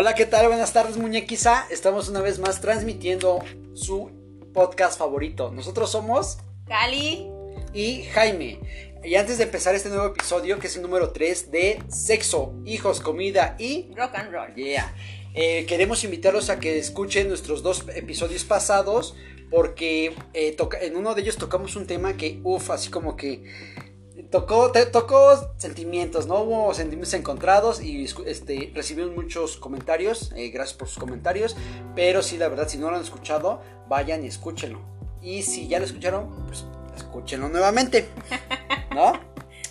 Hola, ¿qué tal? Buenas tardes, muñequiza. Estamos una vez más transmitiendo su podcast favorito. Nosotros somos Cali y Jaime. Y antes de empezar este nuevo episodio, que es el número 3 de Sexo, Hijos, Comida y Rock and Roll. Yeah. Eh, queremos invitarlos a que escuchen nuestros dos episodios pasados porque eh, en uno de ellos tocamos un tema que, uff, así como que tocó, te- tocó sentimientos, ¿no? Hubo sentimientos encontrados y este, recibimos muchos comentarios, eh, gracias por sus comentarios, pero sí, la verdad, si no lo han escuchado, vayan y escúchenlo. Y si ya lo escucharon, pues escúchenlo nuevamente, ¿no? No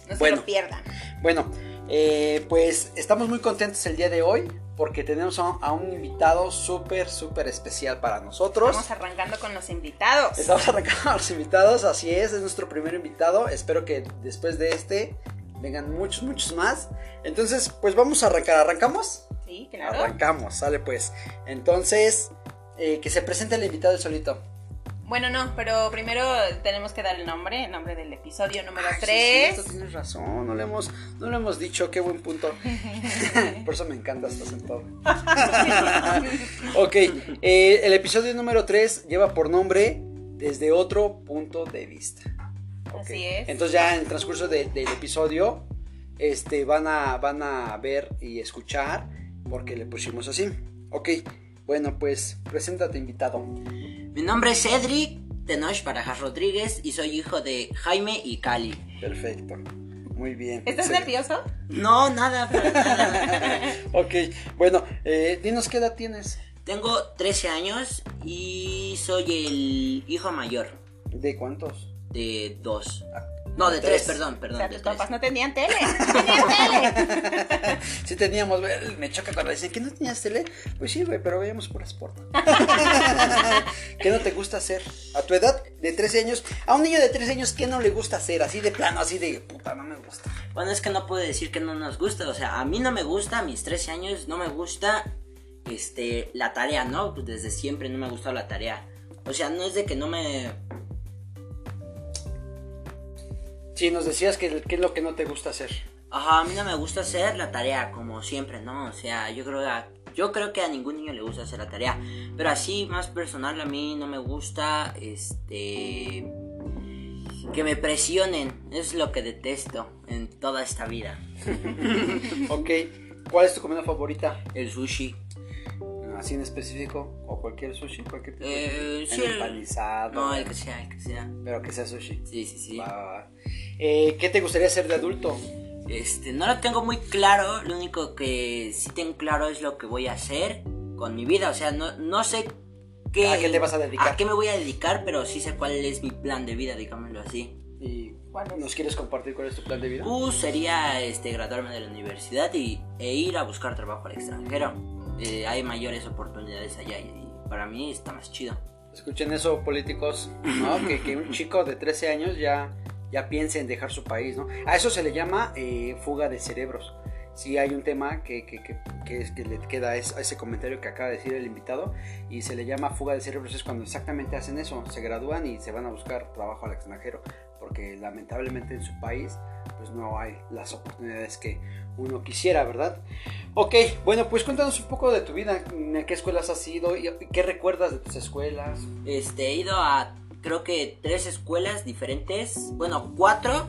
se Bueno. lo pierdan. Bueno, eh, pues estamos muy contentos el día de hoy porque tenemos a, a un invitado súper, súper especial para nosotros. Estamos arrancando con los invitados. Estamos arrancando a los invitados, así es, es nuestro primer invitado. Espero que después de este vengan muchos, muchos más. Entonces, pues vamos a arrancar. ¿Arrancamos? Sí, claro. Arrancamos, sale pues. Entonces, eh, que se presente el invitado solito. Bueno, no, pero primero tenemos que dar el nombre, el nombre del episodio número Ay, sí, 3. cierto, tienes razón, no le hemos, no le hemos dicho, qué buen punto. Por eso me encanta, estás en todo. ok, eh, el episodio número 3 lleva por nombre Desde otro punto de vista. Así es. Entonces ya en el transcurso de- del episodio este, van, a, van a ver y escuchar porque le pusimos así. Ok, bueno pues preséntate invitado. Mi nombre es Cedric Tenoch Barajas Rodríguez y soy hijo de Jaime y Cali. Perfecto, muy bien. ¿Estás excelente. nervioso? No, nada. Ok, bueno, eh, dinos qué edad tienes. Tengo 13 años y soy el hijo mayor ¿De cuántos? de dos. No, de Tres. tres, perdón, O perdón. sea, de tus tres. papás no tenían tele. No tenían tele. Sí teníamos, güey, me choca cuando dicen que no tenías tele. Pues sí, güey, pero veíamos por sport. ¿Qué no te gusta hacer? A tu edad de 13 años, a un niño de 13 años, ¿qué no le gusta hacer? Así de plano, así de puta, no me gusta. Bueno, es que no puedo decir que no nos gusta. O sea, a mí no me gusta, a mis 13 años no me gusta este, la tarea, ¿no? Pues desde siempre no me ha gustado la tarea. O sea, no es de que no me Sí, nos decías que qué es lo que no te gusta hacer. Ajá, a mí no me gusta hacer la tarea como siempre, ¿no? O sea, yo creo, a- yo creo que a ningún niño le gusta hacer la tarea. Pero así, más personal, a mí no me gusta, este... Que me presionen. Es lo que detesto en toda esta vida. Ok, ¿cuál es tu comida favorita? El sushi. Así en específico, o cualquier sushi, cualquier tipo Eh, de sí, el el- empanizado. No, el que sea, el que sea. Pero que sea sushi. Sí, sí, sí. Va, va, va. Eh, ¿Qué te gustaría hacer de adulto? Este, no lo tengo muy claro. Lo único que sí tengo claro es lo que voy a hacer con mi vida. O sea, no, no sé qué. ¿A qué te vas a dedicar? ¿A qué me voy a dedicar? Pero sí sé cuál es mi plan de vida, digámoslo así. ¿Y ¿Cuál es? nos quieres compartir cuál es tu plan de vida? Pues sería este, graduarme de la universidad y, e ir a buscar trabajo al extranjero. Eh, hay mayores oportunidades allá y, y para mí está más chido. Escuchen eso, políticos, ¿no? que, que un chico de 13 años ya, ya piense en dejar su país, ¿no? A eso se le llama eh, fuga de cerebros. Si hay un tema que, que, que, le queda a ese comentario que acaba de decir el invitado y se le llama fuga de cerebros es cuando exactamente hacen eso, se gradúan y se van a buscar trabajo al extranjero, porque lamentablemente en su país pues no hay las oportunidades que uno quisiera, ¿verdad? Ok, bueno, pues cuéntanos un poco de tu vida, ¿en qué escuelas has ido y qué recuerdas de tus escuelas? Este, he ido a creo que tres escuelas diferentes, bueno, cuatro.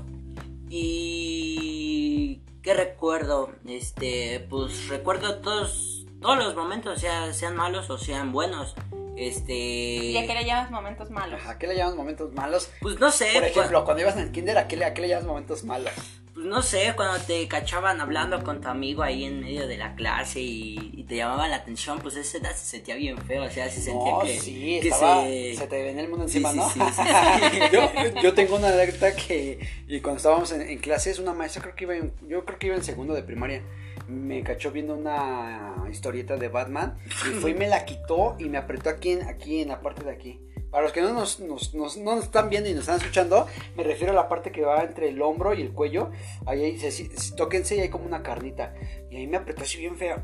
Y qué recuerdo, este, pues recuerdo todos todos los momentos, sea, sean malos o sean buenos. Este, ¿Y a qué le llamas momentos malos? ¿A qué le llamas momentos malos? pues no sé, Por ejemplo, cuando ibas en el kinder, ¿a qué le, a qué le llamas momentos malos? Pues no sé, cuando te cachaban hablando con tu amigo ahí en medio de la clase y, y te llamaban la atención, pues esa edad se sentía bien feo, o sea, se sentía No, que, sí, que estaba, se... se... te venía el mundo encima, sí, ¿no? sí, yo, yo tengo una anécdota que y cuando estábamos en, en clases, una maestra creo que iba en, yo creo que iba en segundo de primaria, me cachó viendo una historieta de Batman y fue y me la quitó y me apretó aquí en, aquí en la parte de aquí. Para los que no nos, nos- nos- no nos están viendo y nos están escuchando, me refiero a la parte que va entre el hombro y el cuello. Ahí, ahí se, si- tóquense y hay como una carnita. Y ahí me apretó así bien feo.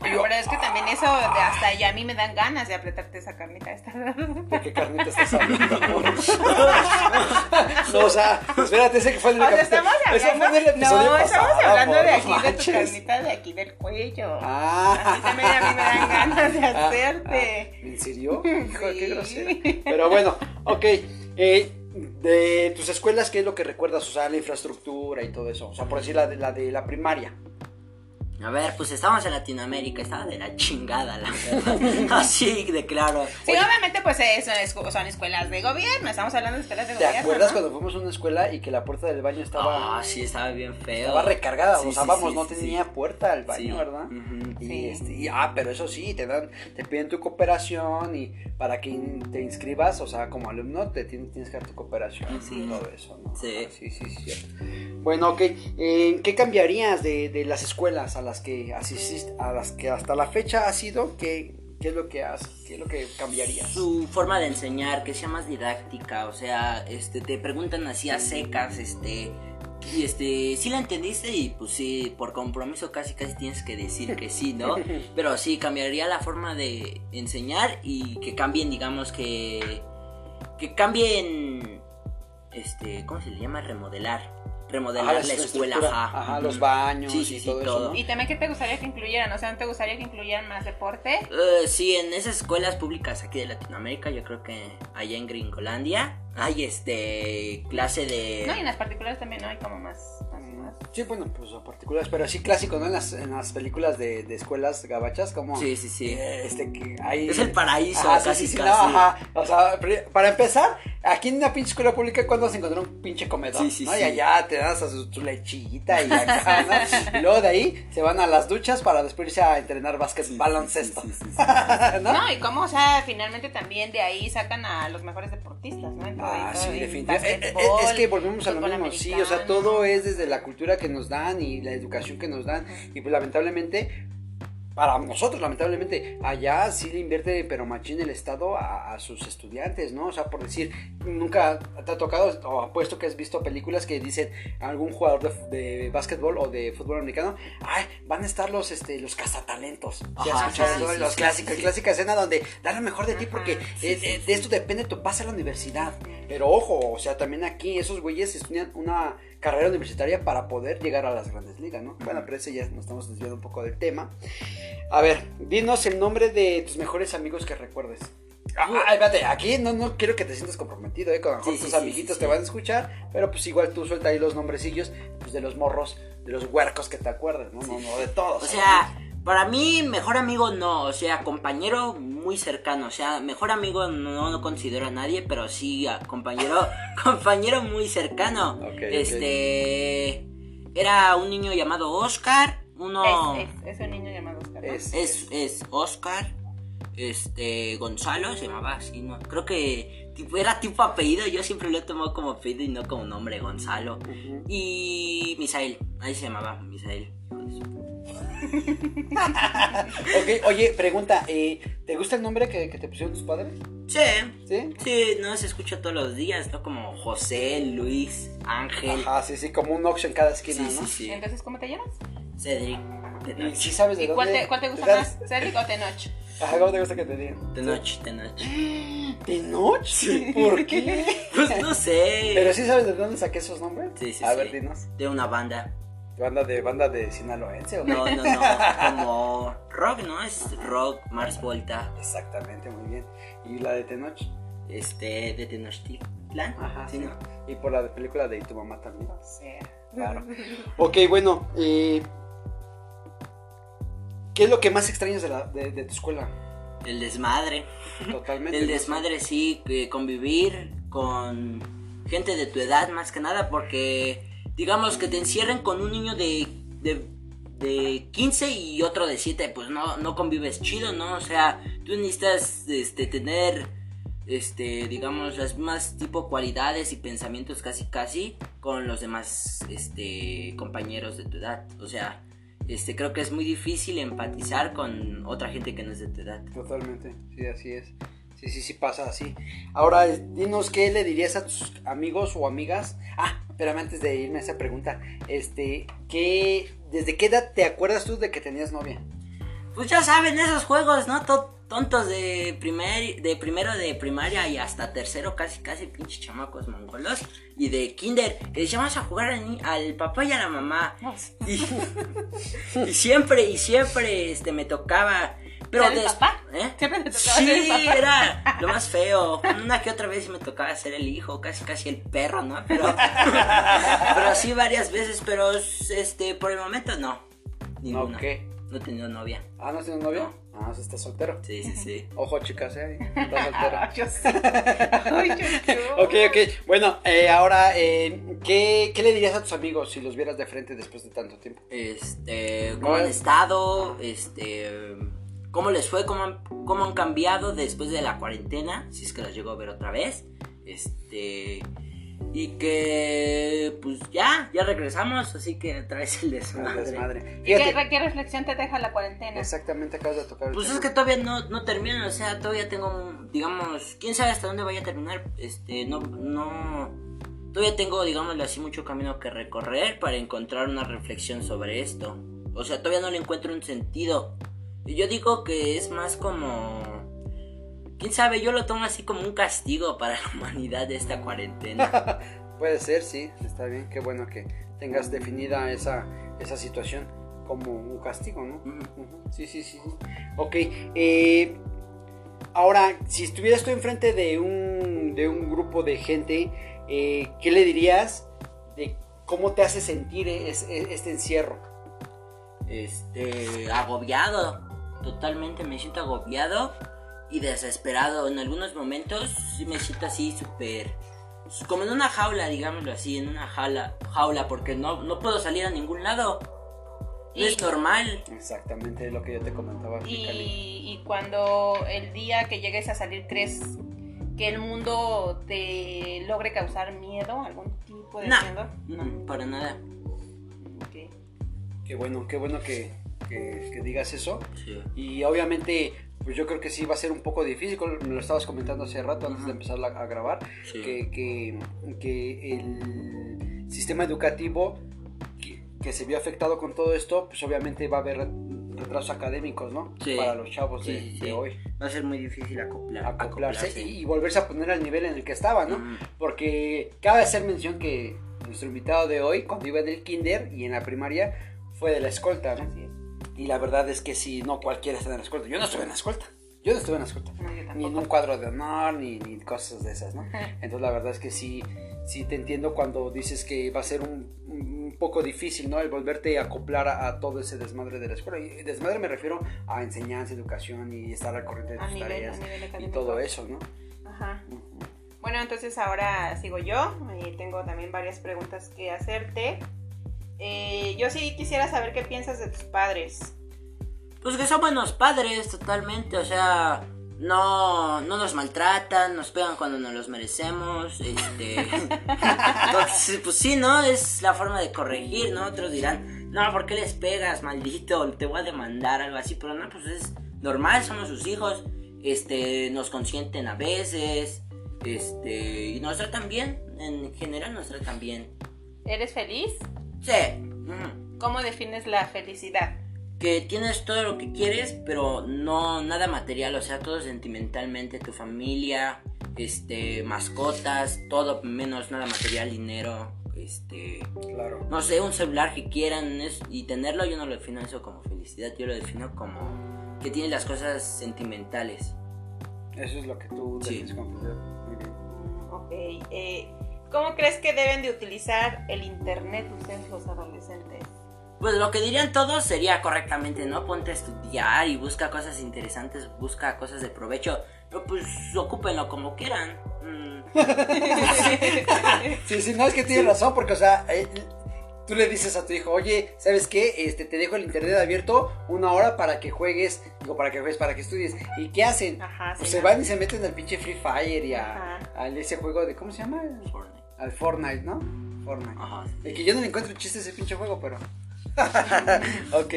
Yo, Pero es que también eso, de hasta ya a mí me dan ganas de apretarte esa carnita esta. ¿De qué carnita estás hablando? no, o sea, espérate, ese que fue el O sea, capítulo- estamos fue el hablando, no, estamos pasado, hablando de aquí, no de tu manches. carnita de aquí del cuello. Ah. Así también a mí me dan ganas de Ah, hacerte. ah, ¿En serio? Hijo, qué Sí. Pero bueno, ok. eh, de tus escuelas, ¿qué es lo que recuerdas? O sea, la infraestructura y todo eso. O sea, por decir la de la, de la primaria. A ver, pues estábamos en Latinoamérica, estaba de la chingada, la verdad. Así de claro. Sí, obviamente, pues eh, son, escu- son escuelas de gobierno. Estamos hablando de escuelas de ¿Te gobierno. acuerdas ¿no? cuando fuimos a una escuela y que la puerta del baño estaba, Ah, sí, estaba bien feo. estaba recargada? Sí, o sea, sí, vamos, sí, no sí, tenía sí. puerta al baño, Sí. ¿verdad? Ujú. Y, Sí. este, y, ah, pero eso sí, te dan, te piden tu cooperación y para que in- te inscribas, o sea, como alumno, te tienes, tienes que dar tu cooperación y todo eso, ¿no? Sí. Ah, sí, sí, sí, cierto. Bueno, ok, eh, ¿qué cambiarías de, de las escuelas a las que asististe, a las que hasta la fecha has ido? ¿Qué, qué es lo que has, qué es lo que cambiarías? Su forma de enseñar, que sea más didáctica, o sea, este, te preguntan así a secas, este, y este, sí la entendiste y pues sí, por compromiso casi casi tienes que decir que sí, ¿no? Pero sí, cambiaría la forma de enseñar y que cambien, digamos, que, que cambien, este, ¿cómo se le llama? Remodelar, remodelar Ajá, la escuela, ajá. ajá, los baños Sí, sí, y sí, todo, eso, todo. ¿no? Y también, ¿qué te gustaría que incluyeran? O sea, ¿no te gustaría que incluyeran más deporte? Eh, sí, en esas escuelas públicas aquí de Latinoamérica, yo creo que allá en Gringolandia hay este clase de No, y en las particulares también, ¿no? Hay como más... más. Sí, bueno, pues a particulares, pero sí clásico, ¿no? En las, en las películas de, de escuelas gabachas, como... Sí, sí, sí. eh, Este, que hay... Es el paraíso, Ajá, casi sí, sí, casi. no, ajá. O sea, pri- para empezar, aquí en una pinche escuela pública, cuando vas a encontrar un pinche comedor? Sí, sí, ¿no? sí. Y allá te das a su, tu lechita y acá, ¿no? Y luego de ahí se van a las duchas para después irse a entrenar básquet, baloncesto. Sí, sí, sí, ¿No? No, y cómo, o sea, finalmente también de ahí sacan a los mejores deportistas, ¿no? Ah, sí, en definitivamente. Eh, eh, básquetbol, Es que volvemos a lo mismo, sí, o sea, todo es desde la cultura que nos dan y la educación que nos dan. Y pues lamentablemente, para nosotros, lamentablemente, allá sí le invierte, pero machín el Estado a, a sus estudiantes, ¿no? O sea, por decir, nunca te ha tocado, o apuesto que has visto películas que dicen algún jugador de, de básquetbol o de fútbol americano, ay, van a estar los, este, los cazatalentos. ¿Sí has Ajá, sí, sí, los sí, clásicos, clásica escena donde da lo mejor de ti porque eh, eh, de esto depende tu pase a la universidad. Pero ojo, o sea, también aquí esos güeyes estudian una carrera universitaria para poder llegar a las grandes ligas, ¿no? Bueno, pero ese ya nos estamos desviando un poco del tema. A ver, dinos el nombre de tus mejores amigos que recuerdes. Ah, ah, espérate, aquí no, no quiero que te sientas comprometido, ¿eh? Con mejor Sí, tus sí, amiguitos sí, te van a escuchar, pero pues igual tú suelta ahí los nombrecillos pues, de los morros, de los huercos que te acuerdes, ¿no? No, no, de todos. O sea, para mí mejor amigo no, o sea, compañero muy cercano, o sea, mejor amigo no, no considero a nadie, pero sí a compañero, compañero muy cercano. Ok, ok. este era un niño llamado Oscar, uno Es, es, es un niño llamado Oscar. ¿no? Es- es, es Oscar, este Gonzalo se llamaba así, no, creo que tipo, era tipo apellido, yo siempre lo he tomado como apellido y no como nombre, Gonzalo. Y Misael, ahí se llamaba Misael. Ok, oye, pregunta, eh, ¿te gusta el nombre que, que te pusieron tus padres? Sí, ¿Sí? Sí, no se escucha todos los días, ¿no? Como José, Luis, Ángel, Ajá, sí, sí, como un Ox en cada esquina, sí, ¿no? sí, sí, Entonces, ¿cómo te llamas? Cedric, ¿Y Tenoch, sí sabes de ¿Y dónde? cuál te, cuál te gusta más? ¿Cedric o Tenoch? Ajá, ¿cómo te gusta que te digan? Tenoch, Tenoch. ¿Tenoch? ¿Por qué? Pues no sé. ¿Pero sí sabes de dónde saqué esos nombres? Sí, sí, A sí. ver, dinos. De una banda. ¿Banda de, banda de sinaloense o qué? No, no, no. Como rock, ¿no? Es rock, Mars Volta. Exactamente, muy bien. ¿Y la de Tenoch? Este, de Tenochtitlan. Ajá, Sí, sí. ¿no? Y por la de película de ¿Y tu mamá también? Sí. Claro. Ok, bueno, eh, ¿qué es lo que más extrañas de, la, de, de tu escuela? El desmadre. Totalmente. El ¿no? desmadre, sí, que convivir con gente de tu edad más que nada, porque digamos que te encierren con un niño de, de, de 15 y otro de 7, pues no, no convives chido, ¿no? O sea, tú necesitas este, tener, este, digamos, las mismas tipo cualidades y pensamientos casi casi con los demás este, compañeros de tu edad. O sea, este, creo que es muy difícil empatizar con otra gente que no es de tu edad. Totalmente, sí, así es. Sí, sí, sí pasa así. Ahora, dinos qué le dirías a tus amigos o amigas. Ah, espérame antes de irme a esa pregunta. Este, ¿qué, ¿desde qué edad te acuerdas tú de que tenías novia? Pues ya saben, esos juegos, ¿no? To- tontos de, primer, de primero de primaria y hasta tercero, casi, casi pinches chamacos mongolos. Y de kinder, que les llamamos a jugar al papá y a la mamá. Y, y siempre, y siempre, este, me tocaba... Pero ¿Ser el des- papá? ¿Eh? Siempre te tocaba sí, ser el papá. era lo más feo. Una que otra vez me tocaba ser el hijo, casi casi el perro, ¿no? Pero, pero sí varias veces, pero este, por el momento no. Ninguna. ¿No qué? No he tenido novia. Ah, ¿no tienes novia? Ah, o sea, estás soltero. Sí, sí, sí. Ojo, chicas, eh. Estás soltero. Yo sí. Ay, yo, yo. Ok, ok. Bueno, eh, ahora, eh, ¿qué, ¿qué le dirías a tus amigos si los vieras de frente después de tanto tiempo? Este, cómo han estado, este, cómo les fue, cómo han, cómo han cambiado después de la cuarentena, si es que los llego a ver otra vez, este, y que, pues ya, ya regresamos, así que otra vez el desmadre. Desmadre. ¿Y ¿Qué, reflexión te deja la cuarentena? exactamente acabas de tocar el Pues tema. es que todavía no, no termina, o sea, todavía tengo, digamos, quién sabe hasta dónde vaya a terminar, este, no, no, todavía tengo, digámoslo así, mucho camino que recorrer para encontrar una reflexión sobre esto. O sea, todavía no le encuentro un sentido. Y yo digo que es más como, quién sabe, yo lo tomo así como un castigo para la humanidad de esta cuarentena. Puede ser, sí, está bien. Qué bueno que tengas definida esa, esa situación como un castigo, ¿no? Sí, sí, sí. sí. Ok, eh, ahora, si estuvieras tú enfrente de un, de un grupo de gente, eh, ¿qué le dirías de cómo te hace sentir es- es- este encierro? este, agobiado. Totalmente me siento agobiado y desesperado. En algunos momentos sí me siento así súper... Como en una jaula, digámoslo así, en una jaula, jaula porque no, no puedo salir a ningún lado. No Y- es normal. Exactamente lo que yo te comentaba. Y, y cuando el día que llegues a salir crees que el mundo te logre causar miedo, algún tipo de No. miedo. Mm, Para nada. Ok. Qué bueno, qué bueno que, que- que digas eso. Sí. Y obviamente, pues yo creo que sí va a ser un poco difícil, me lo estabas comentando hace rato antes de empezar la- a grabar, Sí. que, que, que el sistema educativo que, que se vio afectado con todo esto, pues obviamente va a haber retrasos académicos, ¿no? Sí. Para los chavos de, de hoy. Va a ser muy difícil acoplar, Acoplarse y, y volverse a poner al nivel en el que estaba, ¿no? Ujú. Porque cabe hacer mención que nuestro invitado de hoy, cuando iba en el kinder y en la primaria, fue de la escolta, ¿no? Así es. Y la verdad es que si no cualquiera está en la escolta. Yo no estuve en la escolta. Yo no estuve en la escolta. No, Ni en un cuadro de honor, ni, ni cosas de esas, ¿no? Entonces la verdad es que sí, sí te entiendo cuando dices que va a ser un, un poco difícil, ¿no? El volverte a acoplar a, a todo ese desmadre de la escuela. Y desmadre me refiero a enseñanza, educación y estar al corriente de tus nivel, tareas y todo eso, ¿no? Ajá. Bueno, entonces ahora sigo yo tengo también varias preguntas que hacerte. Eh, yo sí quisiera saber qué piensas de tus padres. Pues que son buenos padres, totalmente. O sea, no, no nos maltratan, nos pegan cuando nos los merecemos. Este. Entonces, pues sí, ¿no? Es la forma de corregir, ¿no? Otros dirán, no, ¿por qué les pegas, maldito? Te voy a demandar, algo así. Pero no, pues es normal, somos sus hijos. Este, nos consienten a veces. Este, y nos tratan bien. En general nos tratan bien. ¿Eres feliz? Sí. ¿Cómo defines la felicidad? que tienes todo lo que quieres, pero no nada material, o sea, todo sentimentalmente, tu familia, este, mascotas, todo menos nada material, dinero, este, Claro. no sé, un celular que quieran es- y tenerlo yo no lo defino eso como felicidad, yo lo defino como que tienes las cosas sentimentales. Eso es lo que tú Sí. defines como felicidad. Muy bien. Ok. eh, ¿Cómo crees que deben de utilizar el internet ustedes los adolescentes? Pues lo que dirían todos sería correctamente, ¿no? Ponte a estudiar y busca cosas interesantes, busca cosas de provecho, pero pues ocúpenlo como quieran. Mm. Sí, sí, no es que tienes razón, porque, o sea, eh, tú le dices a tu hijo, oye, ¿sabes qué? Este, te dejo el internet abierto una hora para que juegues, digo, para que juegues, para que estudies. ¿Y qué hacen? Ajá, Pues sí, se ¿no? van y se meten al pinche Free Fire y a, ese juego de, ¿cómo se llama? Fortnite. Al Fortnite, ¿no? Fortnite. Ajá. Y que yo no le encuentro chiste a ese pinche juego, pero... ok.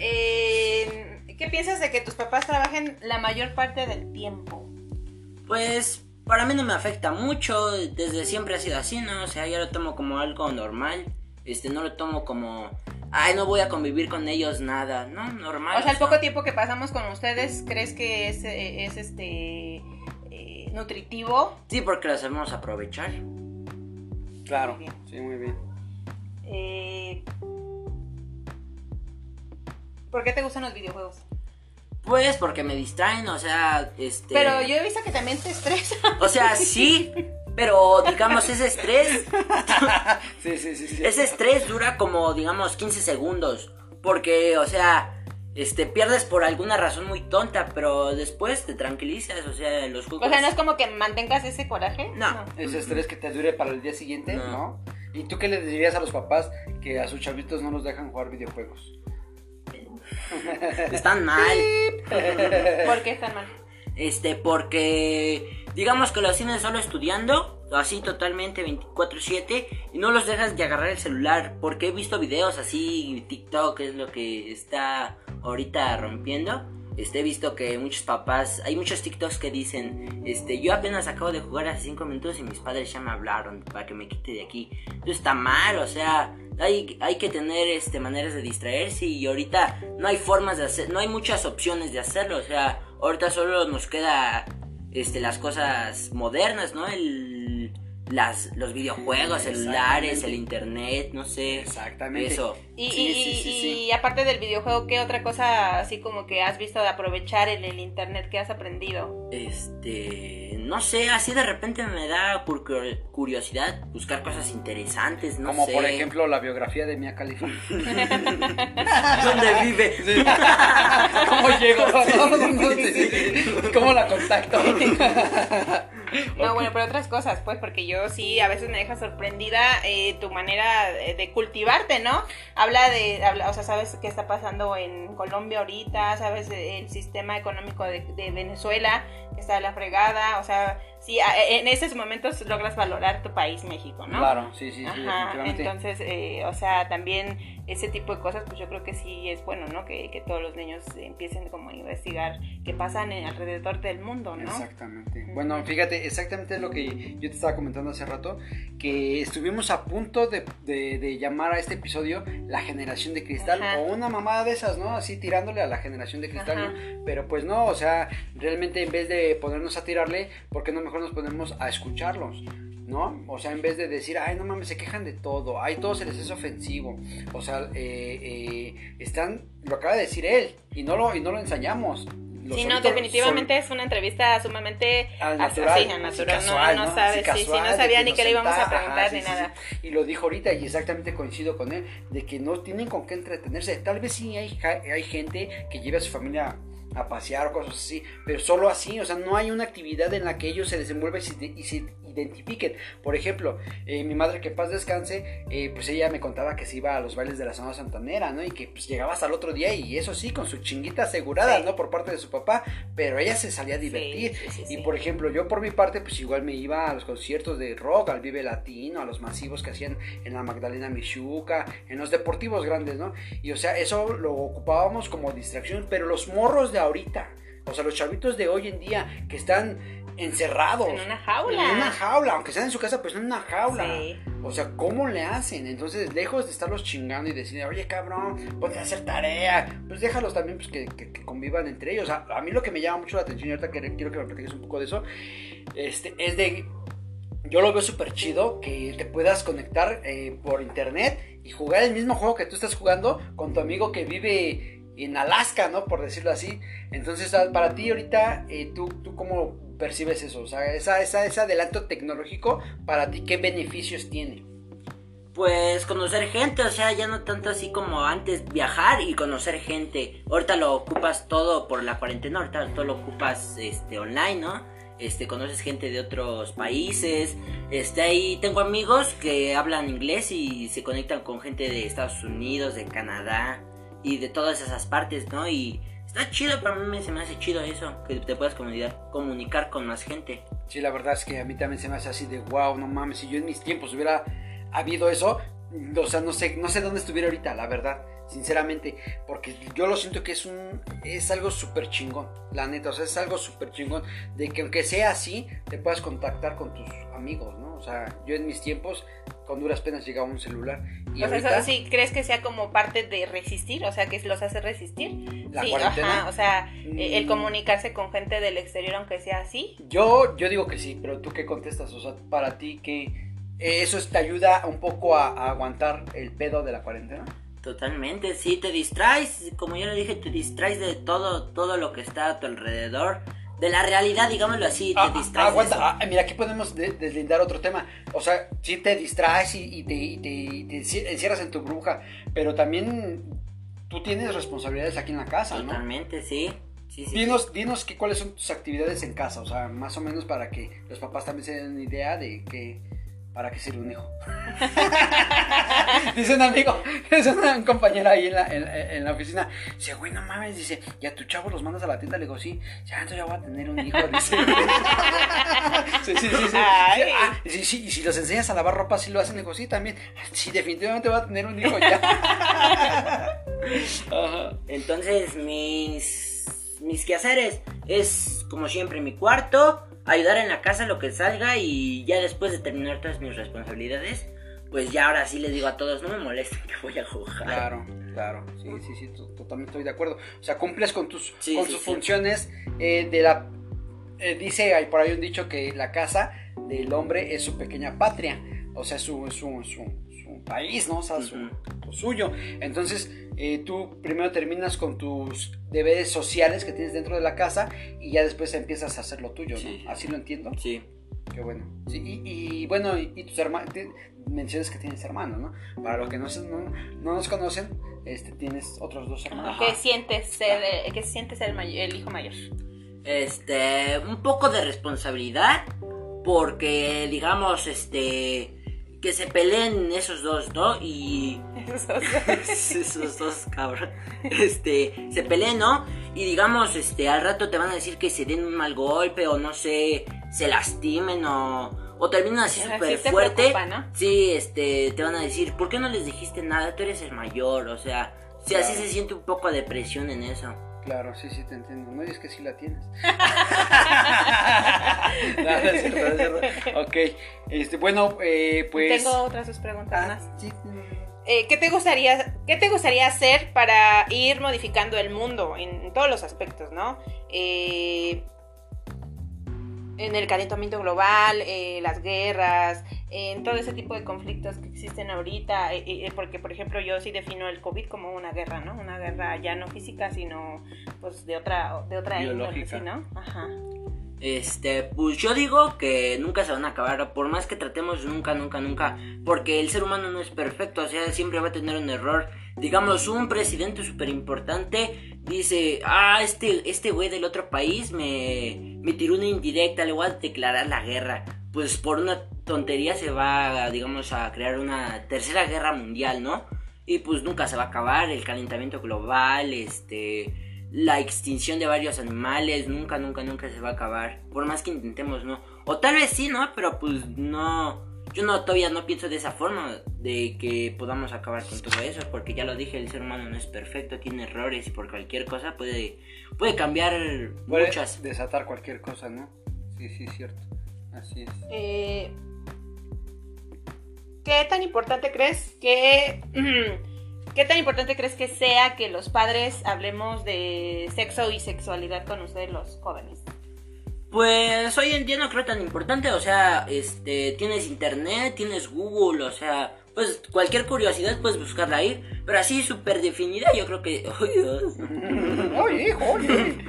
Eh, ¿Qué piensas de que tus papás trabajen la mayor parte del tiempo? Pues para mí no me afecta mucho, desde siempre ha sido así, ¿no? O sea, yo lo tomo como algo normal, este, no lo tomo como, ay, no voy a convivir con ellos, nada, ¿no? Normal. O sea, el poco tiempo que pasamos con ustedes, ¿crees que es, eh, es este eh, nutritivo? Sí, porque lo sabemos aprovechar. Claro, Muy bien. sí, muy bien. Eh, ¿Por qué te gustan los videojuegos? Pues porque me distraen, o sea, este... Pero yo he visto que también te estresa. O sea, sí, pero digamos ese estrés, Sí, sí, sí, sí. ese estrés dura como digamos 15 segundos, porque o sea, este pierdes por alguna razón muy tonta, pero después te tranquilizas, o sea, los juegos. O sea, no es como que mantengas ese coraje. No. Ese estrés que te dure para el día siguiente, No. ¿no? ¿Y tú qué le dirías a los papás que a sus chavitos no los dejan jugar videojuegos? Están mal. ¿Por qué están mal? Este, porque digamos que los tienes solo estudiando, así totalmente 24/7, y no los dejas de agarrar el celular, porque he visto videos así, TikTok es lo que está ahorita rompiendo. Este, he visto que muchos papás, hay muchos TikToks que dicen, este, yo apenas acabo de jugar hace 5 minutos y mis padres ya me hablaron para que me quite de aquí. Eso está mal, o sea, hay, hay que tener este, maneras de distraerse y ahorita no hay formas de hacer, no hay muchas opciones de hacerlo, o sea, ahorita solo nos queda este, las cosas modernas, ¿no? El, las, los videojuegos, celulares, el internet, no sé. Exactamente. Eso. Y, Sí, y- sí, sí, y- sí. y aparte del videojuego, ¿qué otra cosa así como que has visto de aprovechar en el internet que has aprendido? Este, no sé, así de repente me da por curiosidad buscar cosas interesantes, no Como sé. por ejemplo la biografía de Mia Khalifa. ¿Dónde vive? ¿Cómo sí. ¿Cómo la contacto? No, bueno, pero otras cosas, pues, porque yo sí a veces me deja sorprendida eh, tu manera de, cultivarte, ¿no? Habla de, habla, o sea, sabes qué está pasando en Colombia ahorita, sabes el sistema económico de, de Venezuela, que está de la fregada, o sea, sí, a- en esos momentos logras valorar tu país, México, ¿no? Claro, sí, sí, sí, Ajá, entonces, eh, o sea, también ese tipo de cosas, pues yo creo que sí es bueno, ¿no? Que, que todos los niños empiecen como a investigar qué pasan en- alrededor del mundo, ¿no? Exactamente. Bueno, fíjate, exactamente lo que yo te estaba comentando hace rato, que estuvimos a punto de, de- de llamar a este episodio La Generación de Cristal Ajá. o una mamada de esas, ¿no? Así tirándole a la Generación de Cristal. ¿no? Pero pues no, o sea, realmente en vez de ponernos a tirarle, ¿por qué no mejor nos ponemos a escucharlos? ¿No? O sea, en vez de decir, ay, no mames, se quejan de todo, ay, todo se les es ofensivo. O sea, eh, eh, están, lo acaba de decir él, y no lo, y no lo ensayamos. Lo Sí, no, definitivamente es una entrevista sumamente al así, natural, al así natural, casual, no, no Así sabes, sí, sí, casual, no sabía ni qué le íbamos a preguntar ajá, ni sí, sí, nada. sí. Y lo dijo ahorita y exactamente coincido con él, de que no tienen con qué entretenerse. Tal vez sí hay, hay gente que lleve a su familia a pasear o cosas así, pero solo así, o sea, no hay una actividad en la que ellos se desenvuelvan y y identifiquen. Por ejemplo, eh, mi madre que paz descanse, eh, pues ella me contaba que se iba a los bailes de la zona santanera, ¿no? Y que pues llegaba hasta el otro día y eso sí, con su chinguita asegurada, Sí. ¿no? Por parte de su papá, pero ella se salía a divertir. Sí, sí, Y por ejemplo, yo por mi parte, pues igual me iba a los conciertos de rock, al Vive Latino, a los masivos que hacían en la Magdalena Michuca, en los deportivos grandes, ¿no? Y o sea, eso lo ocupábamos como distracción, pero los morros de ahorita, o sea, los chavitos de hoy en día que están encerrados. En una jaula. En una jaula, aunque estén en su casa, pues en una jaula. Sí. O sea, ¿cómo le hacen? Entonces, lejos de estarlos chingando y decir, oye, cabrón, ponte a hacer tarea, pues déjalos también pues, que, que- que convivan entre ellos. A, a mí lo que me llama mucho la atención, y ahorita que- quiero que me platiques un poco de eso, este, es de... Yo lo veo súper chido que te puedas conectar eh, por internet y jugar el mismo juego que tú estás jugando con tu amigo que vive en Alaska, ¿no? Por decirlo así. Entonces, para ti ahorita, eh, ¿tú, ¿tú cómo percibes eso? O sea, esa, esa, ese adelanto tecnológico, para ti, ¿qué beneficios tiene? Pues conocer gente, o sea, ya no tanto así como antes viajar y conocer gente. Ahorita lo ocupas todo por la cuarentena, ahorita todo lo ocupas este online, ¿no? Este, conoces gente de otros países. Este, ahí tengo amigos que hablan inglés y se conectan con gente de Estados Unidos, de Canadá y de todas esas partes, ¿no? Y está chido, para mí se me hace chido eso, que te puedas comunicar, comunicar con más gente. Sí, la verdad es que a mí también se me hace así de wow, no mames, si yo en mis tiempos hubiera habido eso, o sea, no sé, no sé dónde estuviera ahorita, la verdad. sinceramente, porque yo lo siento que es un es algo súper chingón, la neta, o sea, es algo súper chingón de que aunque sea así, te puedas contactar con tus amigos, ¿no? O sea, yo en mis tiempos con duras penas llegaba un celular. Y o sea, eso sí, ¿crees que sea como parte de resistir? O sea, que los hace resistir. La sí, cuarentena. ajá, o sea, eh, el Mm. comunicarse con gente del exterior, aunque sea así. Yo, yo digo que sí, pero tú qué contestas, o sea, para ti que eso te ayuda un poco a, a aguantar el pedo de la cuarentena. Totalmente, sí, te distraes, como yo le dije, te distraes de todo, todo lo que está a tu alrededor, de la realidad, digámoslo así, te Ah, distraes. de aguanta, ah, mira, aquí podemos de- deslindar otro tema. O sea, sí te distraes y, y te, y te- y te enci- encierras en tu bruja, pero también tú tienes responsabilidades aquí en la casa, ¿no? Totalmente, sí. Sí, sí, Dinos, dinos que, cuáles son tus actividades en casa, o sea, más o menos para que los papás también se den una idea de que para qué sirve un hijo. dice un amigo, es una compañera ahí en la, en, en la oficina, dice, güey, no mames, dice, ¿y a tu chavo los mandas a la tienda? Le digo, sí, ya, entonces ya voy a tener un hijo, dice. sí, sí, sí, sí. Ay. Ah, sí, sí, y si los enseñas a lavar ropa, sí lo hacen, le digo, sí, también. Sí, definitivamente va a tener un hijo ya. Ajá. Entonces, mis, mis quehaceres es, como siempre, mi cuarto, ayudar en la casa lo que salga y ya después de terminar todas mis responsabilidades, pues ya ahora sí les digo a todos, no me molesten que voy a jugar. Claro, claro, sí, sí, sí, to- totalmente estoy de acuerdo. O sea, cumples con tus, Sí, con sí, tus sí. funciones eh, de la... eh, dice hay por ahí un dicho que la casa del hombre es su pequeña patria, o sea, su, su, su, su país, ¿no? O sea, su, lo suyo. Entonces, eh, tú primero terminas con tus deberes sociales que tienes dentro de la casa y ya después empiezas a hacer lo tuyo, ¿no? Sí. Así lo entiendo. Sí. Qué bueno. Sí, y, y bueno, y, y tus hermanos, mencionas que tienes hermanos, ¿no? Para los que no, se- no, no nos conocen, este, tienes otros dos hermanos. ¿Qué sientes ser, qué sientes ser el, el hijo mayor? Este, un poco de responsabilidad, porque digamos, este, que se peleen esos dos, ¿no? Y esos dos cabrón, este, se peleen, ¿no? Y digamos, este, al rato te van a decir que se den un mal golpe o no sé, se lastimen o, o terminan así súper te fuerte. preocupa, ¿no? Sí, este, te van a decir, ¿por qué no les dijiste nada? Tú eres el mayor, o sea, sí, así se siente un poco de presión en eso. Claro, sí, sí, te entiendo. No, y es que sí la tienes. no, no es cierto, no es cierto. Ok, este, bueno, eh, pues... Tengo otras dos preguntas Ah, más. sí, Eh, ¿qué, te gustaría, ¿Qué te gustaría hacer para ir modificando el mundo en, en todos los aspectos, no? Eh, en el calentamiento global, eh, las guerras, en todo ese tipo de conflictos que existen ahorita, eh, eh, porque por ejemplo yo sí defino el COVID como una guerra, ¿no? Una guerra ya no física, sino pues de otra, de otra índole. ¿sí, ¿no? Ajá. Este, pues yo digo que nunca se van a acabar, por más que tratemos nunca, nunca, nunca, porque el ser humano no es perfecto, o sea, siempre va a tener un error. Digamos, un presidente súper importante dice, ah, este, este güey del otro país me, me tiró una indirecta, le voy a declarar la guerra. Pues por una tontería se va, digamos, a crear una tercera guerra mundial, ¿no? Y pues nunca se va a acabar el calentamiento global, este la extinción de varios animales nunca, nunca, nunca se va a acabar. Por más que intentemos, ¿no? O tal vez sí, ¿no? Pero pues no. Yo no todavía no pienso de esa forma de que podamos acabar con todo eso, porque ya lo dije, el ser humano no es perfecto, tiene errores y por cualquier cosa puede puede cambiar Puede muchas. desatar cualquier cosa, ¿no? Sí, sí, es cierto. Así es. Eh, ¿Qué tan importante crees que... ¿Qué tan importante crees que sea que los padres hablemos de sexo y sexualidad con ustedes los jóvenes? Pues hoy en día no creo tan importante, o sea, este, tienes internet, tienes Google, o sea, pues cualquier curiosidad puedes buscarla ahí, pero así súper definida, yo creo que... oye, hijo, oye.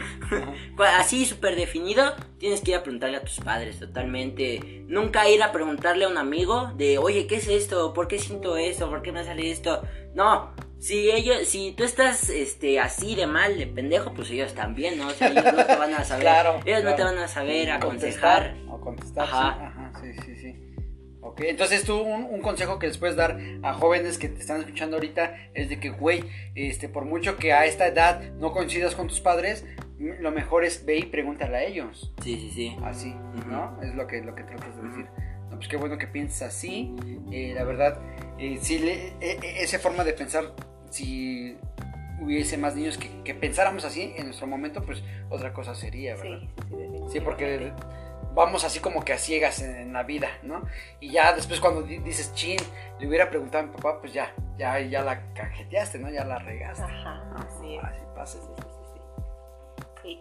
Así súper definido, tienes que ir a preguntarle a tus padres totalmente. Nunca ir a preguntarle a un amigo de, oye, ¿qué es esto? ¿Por qué siento esto? ¿Por qué me sale esto? No, si ellos, si tú estás este así de mal, de pendejo, pues ellos también, ¿no? O sea, ellos no te van a saber. Claro, ellos no te claro. van a saber Contestar, aconsejar. O contestar, Ajá. sí. Ajá, sí, sí, sí. Ok, entonces tú un, un consejo que les puedes dar a jóvenes que te están escuchando ahorita es de que, güey, este, por mucho que a esta edad no coincidas con tus padres, m- lo mejor es ve y pregúntale a ellos. Sí, sí, sí. Así, Ujú. ¿no? Es lo que, lo que tratas de decir. No, pues qué bueno que piensas así. eh, la verdad, eh, sí, le- e- e- esa forma de pensar si hubiese más niños que, que pensáramos así en nuestro momento, pues otra cosa sería, ¿verdad? Sí, sí, Sí, porque vamos así como que a ciegas en, en la vida, ¿no? Y ya después cuando di- dices, chin, le hubiera preguntado a mi papá, pues ya, ya, ya la cajeteaste, ¿no? Ya la regaste. Ajá, es. Así pasa.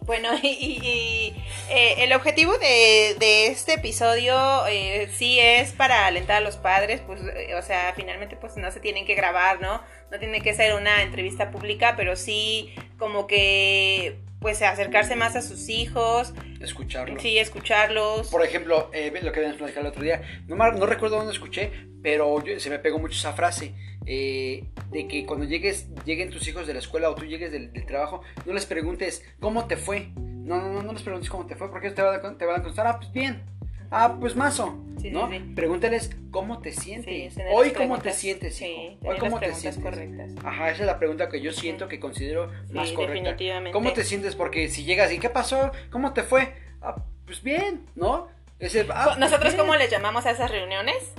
Bueno, y, eh, el objetivo de, de este episodio eh, sí es para alentar a los padres, pues, eh, o sea, finalmente pues no se tienen que grabar, ¿no? No tiene que ser una entrevista pública, pero sí como que pues acercarse más a sus hijos, Escucharlo. sí, escucharlos. Por ejemplo, eh, lo que habíamos platicado el otro día, no, no recuerdo dónde escuché, pero yo- se me pegó mucho esa frase eh, de que cuando llegues, lleguen tus hijos de la escuela o tú llegues del, del trabajo, no les preguntes cómo te fue. No, no, no, no les preguntes cómo te fue, porque te van a, con- te van a contestar, ah, pues bien. Ah, pues mazo, Sí, ¿no? sí, sí. Pregúntales cómo te sientes. Hoy cómo te sientes, hijo. Hoy cómo te sientes. correctas. Ajá, esa es la pregunta que yo siento que considero más correcta. definitivamente. ¿Cómo te sientes? Porque si llegas y ¿qué pasó? ¿Cómo te fue? Ah, pues bien, ¿no? Ese, ah, pues ¿Nosotros cómo les llamamos a esas reuniones?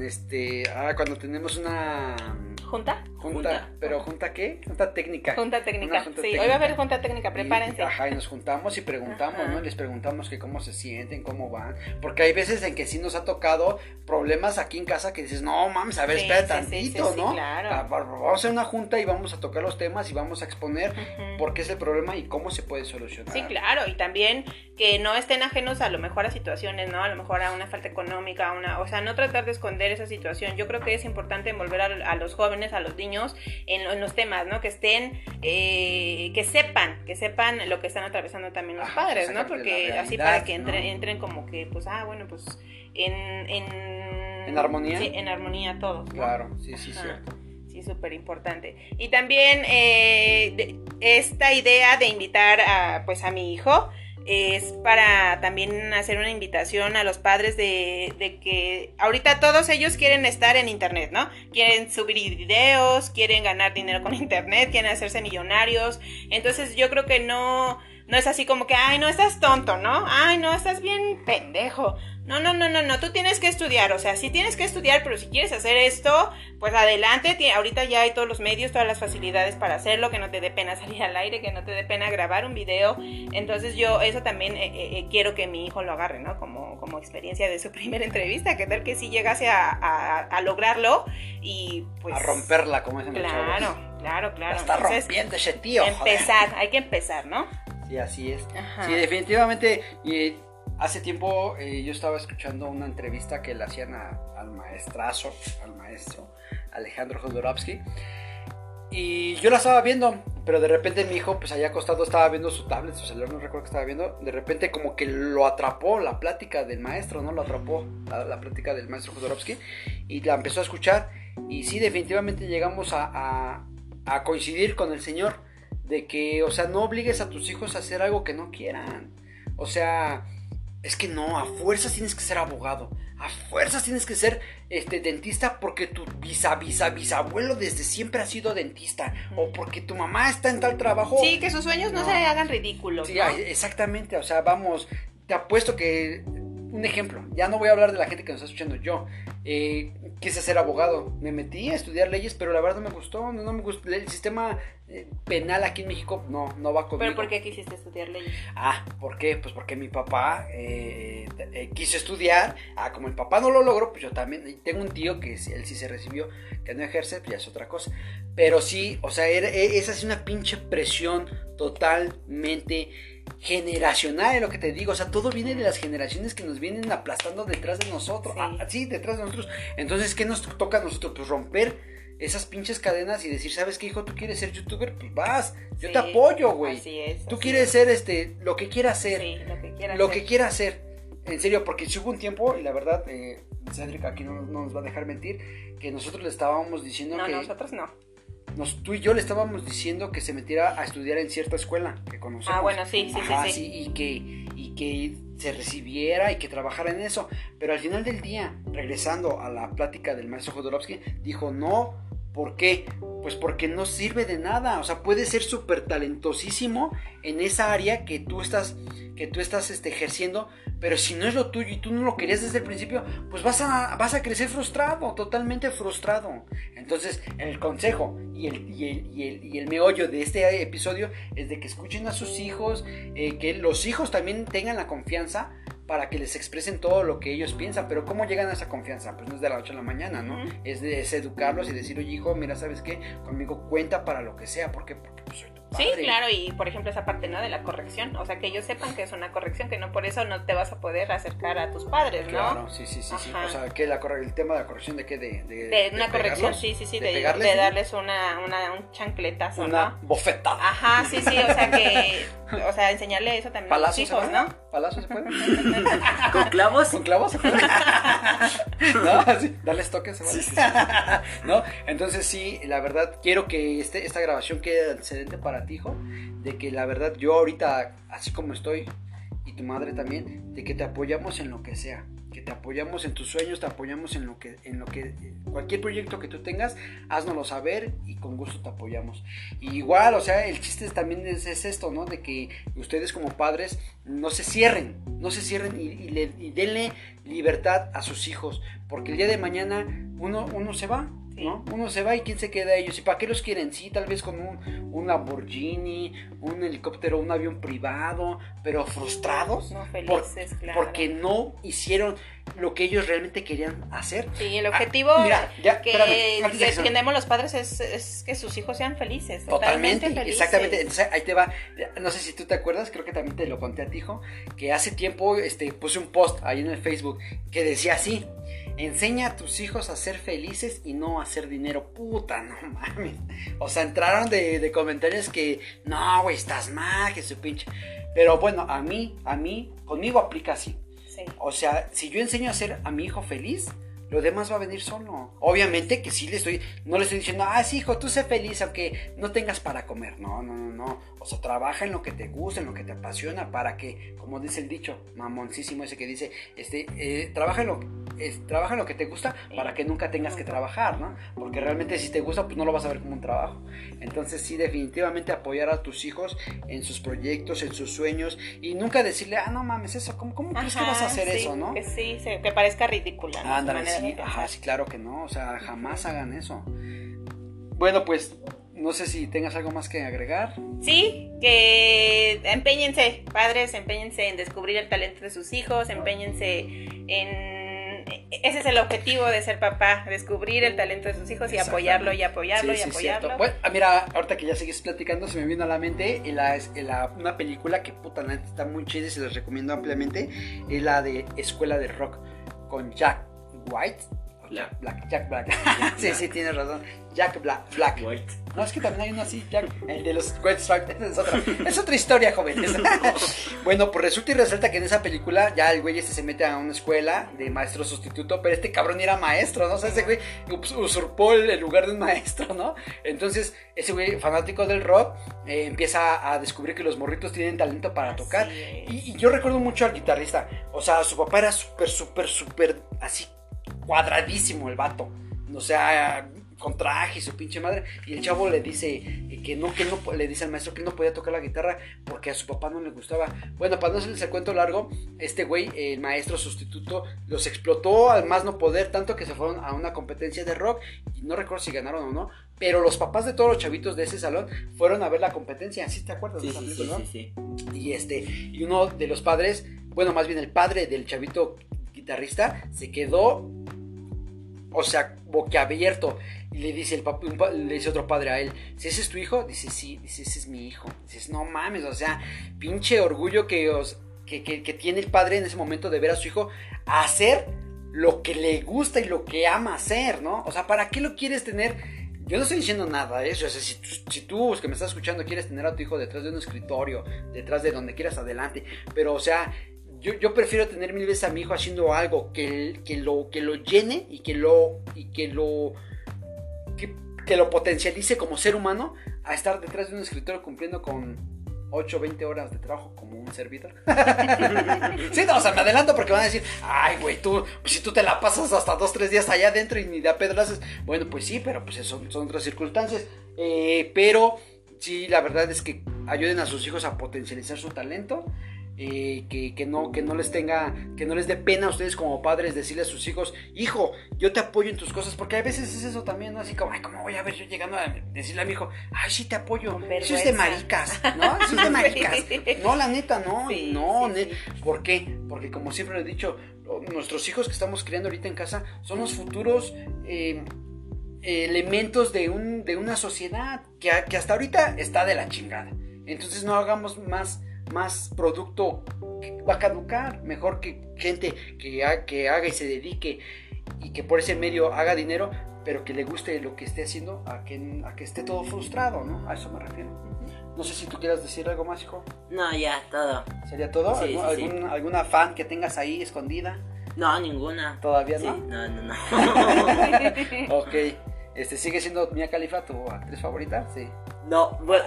Este, ah, cuando tenemos una ¿Junta? Junta, Junta. pero junta qué? Junta técnica. Junta técnica. Junta sí, técnica. hoy va a haber junta técnica, Y- prepárense. ajá, y nos juntamos y preguntamos, Ajá. ¿no? Les preguntamos que cómo se sienten, cómo van. Porque hay veces en que sí nos ha tocado problemas aquí en casa que dices, no mames, a ver, Sí, espera sí, tantito, sí, sí, ¿no? claro. Ah, va- Vamos a hacer una junta y vamos a tocar los temas y vamos a exponer Ujú. por qué es el problema y cómo se puede solucionar. Sí, claro, y también que no estén ajenos a lo mejor a situaciones, ¿no? A lo mejor a una falta económica, a una, o sea, no tratar de esconder esa situación. Yo creo que es importante envolver a, a los jóvenes, a los niños en, lo- en los temas, ¿no? Que estén, eh, que sepan, que sepan lo que están atravesando también los Ajá, padres, ¿no? Porque la así realidad, para que ¿no? entren, entren como que, pues, ah, bueno, pues en... ¿En, ¿En armonía? Sí, en armonía todos, ¿no? Claro, sí, sí, Ajá. cierto. Sí, súper importante. Y también eh, esta idea de invitar a, pues, a mi hijo es para también hacer una invitación a los padres de, de que ahorita todos ellos quieren estar en internet, ¿no? Quieren subir videos, quieren ganar dinero con internet, quieren hacerse millonarios. Entonces yo creo que no, no es así como que, ay, no, estás tonto, ¿no? Ay, no, estás bien pendejo. No, no, no, no, no, tú tienes que estudiar, o sea, sí tienes que estudiar, pero si quieres hacer esto, pues adelante, ahorita ya hay todos los medios, todas las facilidades para hacerlo, que no te dé pena salir al aire, que no te dé pena grabar un video, entonces yo eso también eh, eh, eh, quiero que mi hijo lo agarre, ¿no? Como, como experiencia de su primera entrevista, que tal que sí llegase a, a- a lograrlo y pues... a romperla, como dicen los Claro, chavos. claro, La claro. está Entonces, rompiendo ese tío, joder. empezar, hay que empezar, ¿no? Sí, así es. Ajá. Sí, definitivamente. Y hace tiempo eh, yo estaba escuchando una entrevista que le hacían al maestrazo, al maestro Alejandro Jodorowsky. Y yo la estaba viendo, pero de repente mi hijo, pues allá acostado, estaba viendo su tablet, su celular, no recuerdo que estaba viendo. De repente, como que lo atrapó la plática del maestro, ¿no? Lo atrapó la, plática del maestro Jodorowsky y la empezó a escuchar. Y sí, definitivamente llegamos a, a- a coincidir con el señor de que, o sea, no obligues a tus hijos a hacer algo que no quieran. O sea, es que no, a fuerzas tienes que ser abogado. A fuerzas tienes que ser este dentista porque tu bisa, bisabuelo desde siempre ha sido dentista. O porque tu mamá está en tal trabajo. Sí, que sus sueños no, No. se hagan ridículos. Sí, exactamente. O sea, vamos, te apuesto que. Un ejemplo, ya no voy a hablar de la gente que nos está escuchando. Yo eh, quise ser abogado, me metí a estudiar leyes, pero la verdad no me gustó. No, no me gustó. El sistema eh, penal aquí en México no, no va conmigo. Pero ¿por qué quisiste estudiar leyes? Ah, ¿por qué? Pues porque mi papá eh, eh, quiso estudiar. Ah, como el papá no lo logró, pues yo también. Tengo un tío que él sí se recibió, que no ejerce, pues ya es otra cosa. Pero sí, o sea, era- e- esa es una pinche presión totalmente generacional, es lo que te digo. O sea, todo viene de las generaciones que nos vienen aplastando detrás de nosotros. Sí. Ah, sí, detrás de nosotros. Entonces, ¿qué nos toca a nosotros? Pues romper esas pinches cadenas y decir, ¿sabes qué, hijo? ¿Tú quieres ser youtuber? Pues vas. Yo Sí, te apoyo, güey. Así es. Tú así quieres es. ser este, lo que quieras ser, Sí, lo que quieras. lo que quiera hacer. En serio, porque si hubo un tiempo, y la verdad, eh, Cedric aquí no, no nos va a dejar mentir, que nosotros le estábamos diciendo No, que nosotros no. Nos, tú y yo le estábamos diciendo que se metiera a estudiar en cierta escuela que conocemos. Ah, bueno, sí, sí, sí, Ajá, sí. y que y que se recibiera y que trabajara en eso. Pero al final del día, regresando a la plática del maestro Jodorowsky, dijo no. ¿Por qué? Pues porque no sirve de nada. O sea, puede ser súper talentosísimo en esa área que tú estás, que tú estás este, ejerciendo, pero si no es lo tuyo y tú no lo querías desde el principio, pues vas a, vas a crecer frustrado, totalmente frustrado. Entonces, el consejo y el, y el, y el, y el meollo de este episodio es de que escuchen a sus hijos, eh, que los hijos también tengan la confianza para que les expresen todo lo que ellos piensan, pero ¿cómo llegan a esa confianza? Pues no es de la noche a la mañana, ¿no? es, de, es educarlos y decir, oye hijo, mira, ¿sabes qué? Conmigo cuenta para lo que sea, porque, porque pues, soy padre. Sí, claro, y por ejemplo esa parte, ¿no? De la corrección, o sea, que ellos sepan que es una corrección, que no por eso no te vas a poder acercar a tus padres, ¿no? Claro, sí, sí, sí, sí. O sea, que la corre- el tema de la corrección de qué, de, de, De una de corrección, pegarlos? sí, sí, sí, de de, pegarles, darles una, una, un chancletazo, una ¿no? bofetada. Ajá, sí, sí, o sea que, o sea, enseñarle eso también a los ¿Palazos se hijos? ¿no? ¿Palazos se puede? ¿Con clavos? ¿Con clavos se puede? ¿No? Así, darles toques. se vale. ¿No? Entonces sí, la verdad, quiero que este, esta grabación quede excelente para ti, hijo. De que la verdad, yo ahorita, así como estoy, y tu madre también, de que te apoyamos en lo que sea. Que te apoyamos en tus sueños, te apoyamos en lo que, en lo que, cualquier proyecto que tú tengas, haznoslo saber y con gusto te apoyamos. Igual, o sea, el chiste también es, es esto, ¿no? De que ustedes como padres no se cierren, no se cierren y, y le, y denle libertad a sus hijos, porque el día de mañana uno, uno se va. ¿No? Uno se va y quién se queda ellos. ¿Y para qué los quieren? Sí, tal vez con un, un Lamborghini, un helicóptero, un avión privado, pero frustrados. No por- felices, claro. Porque no hicieron lo que ellos realmente querían hacer. Sí, el objetivo Ah, mira, ya, que espérame, tenemos los padres es, es que sus hijos sean felices. Totalmente, felices. exactamente. Entonces, ahí te va. No sé si tú te acuerdas, creo que también te lo conté a ti, hijo, que hace tiempo este, puse un post ahí en el Facebook que decía así: enseña a tus hijos a ser felices y no a hacer dinero. Puta, no mames. O sea, entraron de, de comentarios que no, güey, estás mal, que su pinche. Pero bueno, a mí, a mí, conmigo aplica así. Sí. O sea, si yo enseño a hacer a mi hijo feliz, lo demás va a venir solo. Obviamente que sí le estoy, no le estoy diciendo, ah, sí, hijo, tú sé feliz, aunque no tengas para comer. No, no, no, no. O sea, trabaja en lo que te gusta, en lo que te apasiona, para que, como dice el dicho, mamoncísimo ese que dice, este, eh, trabaja, en lo, es- trabaja en lo que te gusta para que nunca tengas que trabajar, ¿no? Porque realmente si te gusta, pues no lo vas a ver como un trabajo. Entonces sí, definitivamente apoyar a tus hijos en sus proyectos, en sus sueños, y nunca decirle, ah, no mames, eso, ¿cómo, cómo crees que vas a hacer sí, eso, no? Que sí, sí, que parezca ridícula. ¿no? Ándale, manera sí, ajá, sí, claro que no, o sea, jamás hagan eso. Bueno, pues, no sé si tengas algo más que agregar. Sí, que empeñense, padres, empeñense en descubrir el talento de sus hijos, empeñense en... Ese es el objetivo de ser papá, descubrir el talento de sus hijos y apoyarlo y apoyarlo Sí, y sí, apoyarlo. Bueno, ah, mira, ahorita que ya sigues platicando, se me vino a la mente y la, es- la- una película que puta neta está muy chida y se les recomiendo ampliamente, es la de Escuela de Rock con Jack White. o Jack Black, Jack Black. sí, sí, tienes razón. Jack Black. Black. White. No, es que también hay uno así, Jack, el de los White Stripes, es otra, es otra historia, jóvenes. bueno, pues resulta y resalta que en esa película ya el güey este se mete a una escuela de maestro sustituto, pero este cabrón era maestro, ¿no? O sea, ese güey us- usurpó el, lugar de un maestro, ¿no? Entonces, ese güey fanático del rock eh, empieza a descubrir que los morritos tienen talento para tocar. Y, y yo recuerdo mucho al guitarrista, o sea, su papá era súper, súper, súper así cuadradísimo el vato. O sea, con traje y su pinche madre. Y el chavo le dice que no, que no, le dice al maestro que no podía tocar la guitarra porque a su papá no le gustaba. Bueno, para no hacerles el cuento largo, este güey, el maestro sustituto, los explotó al más no poder, tanto que se fueron a una competencia de rock. Y no recuerdo si ganaron o no. Pero los papás de todos los chavitos de ese salón fueron a ver la competencia. ¿Sí te acuerdas Sí, sí, sí, sí. Y este, y uno de los padres, bueno, más bien el padre del chavito guitarrista, se quedó, o sea, boquiabierto. Y le dice el pap- un pa- le dice otro padre a él, si ese es tu hijo, dice, sí, dice, ese es mi hijo. Dices, no mames, o sea, pinche orgullo que, os, que, que- tiene el padre en ese momento de ver a su hijo hacer lo que le gusta y lo que ama hacer, ¿no? O sea, ¿para qué lo quieres tener? Yo no estoy diciendo nada de eso. O sea, si, si tú, que me estás escuchando, quieres tener a tu hijo detrás de un escritorio, detrás de donde quieras, adelante. Pero, o sea, yo, yo prefiero tener mil veces a mi hijo haciendo algo que, que, lo, que lo llene y que lo, y que lo, que, lo potencialice como ser humano a estar detrás de un escritorio cumpliendo con 8 20 horas de trabajo como un servidor. sí, no, o me adelanto porque van a decir, ay, güey, tú, pues si tú te la pasas hasta 2, 3 días allá adentro y ni de a pedo lo haces. Bueno, pues sí, pero pues eso son otras circunstancias. Eh, pero sí, la verdad es que ayuden a sus hijos a potencializar su talento. Eh, que, que, no, que no les tenga, que no les dé pena a ustedes como padres decirle a sus hijos, hijo, yo te apoyo en tus cosas, porque a veces es eso también, ¿no? Así como, ay, ¿cómo voy a ver yo llegando a decirle a mi hijo, ay, sí te apoyo? Eso es de maricas, ¿no? Eso es de maricas. No, la neta, no, no, ¿por qué? Porque como siempre lo he dicho, nuestros hijos que estamos criando ahorita en casa son los futuros eh, elementos de, un, de una sociedad que, que hasta ahorita está de la chingada. Entonces no hagamos más más producto que va a caducar. Mejor que gente que, que haga y se dedique y que por ese medio haga dinero, pero que le guste lo que esté haciendo, a que, a que esté todo frustrado, ¿no? A eso me refiero. No sé si tú quieras decir algo más, hijo. No, ya, todo. ¿Sería todo? ¿Alguna fan que tengas ahí escondida? No, ninguna. ¿Todavía no? No, no, no. ok. Este, ¿Sigue siendo Mia Khalifa tu actriz favorita? Sí. No, bueno.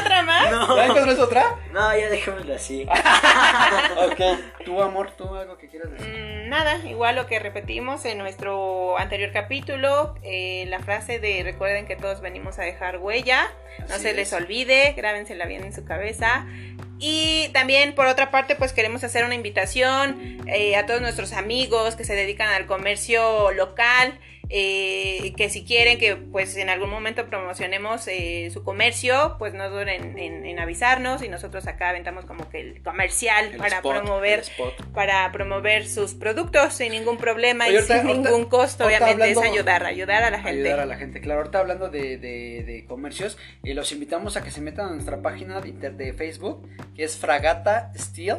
otra más? No. ¿Ya encontrás otra? No, ya dejémoslo así. ok. ¿Tu amor, tú algo que quieras decir? Mm, nada, igual lo que repetimos en nuestro anterior capítulo, eh, la frase de recuerden que todos venimos a dejar huella, no se les olvide, grábensela bien en su cabeza. Y también, por otra parte, pues queremos hacer una invitación eh, a todos nuestros amigos que se dedican al comercio local eh, que si quieren que pues en algún momento promocionemos eh, su comercio, pues no duren en, avisarnos y nosotros acá aventamos como que el comercial para promover para promover sus productos sin ningún problema y sin ningún costo, obviamente es ayudar, ayudar a la gente. Ayudar a la gente, claro, ahorita hablando de, de, comercios, eh, los invitamos a que se metan a nuestra página de, de Facebook, que es Fragata Steel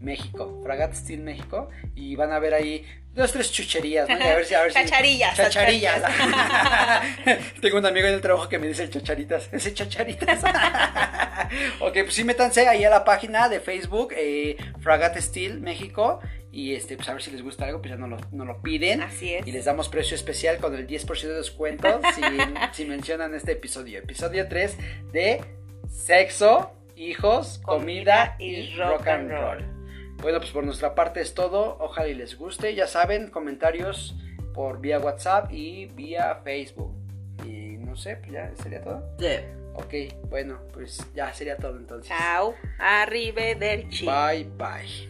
México, Fragata Steel México, y van a ver ahí dos, tres chucherías, ¿no? a ver si, a ver chacharillas. Chacharillas. Tengo un amigo en el trabajo que me dice chacharitas, ese chacharitas. ok, pues sí, métanse ahí a la página de Facebook, eh, Fragata Steel México, y este, pues a ver si les gusta algo, pues ya no lo, no lo piden. Así es. Y les damos precio especial con el 10% de descuento si, si mencionan este episodio. Episodio 3 de sexo, hijos, comida, y, rock and roll. Bueno, pues por nuestra parte es todo. Ojalá y les guste. Ya saben, comentarios por vía WhatsApp y vía Facebook. Y no sé, pues ya sería todo. Sí. Ok, bueno, pues ya sería todo entonces. Chao. Arrivederci. Bye, bye.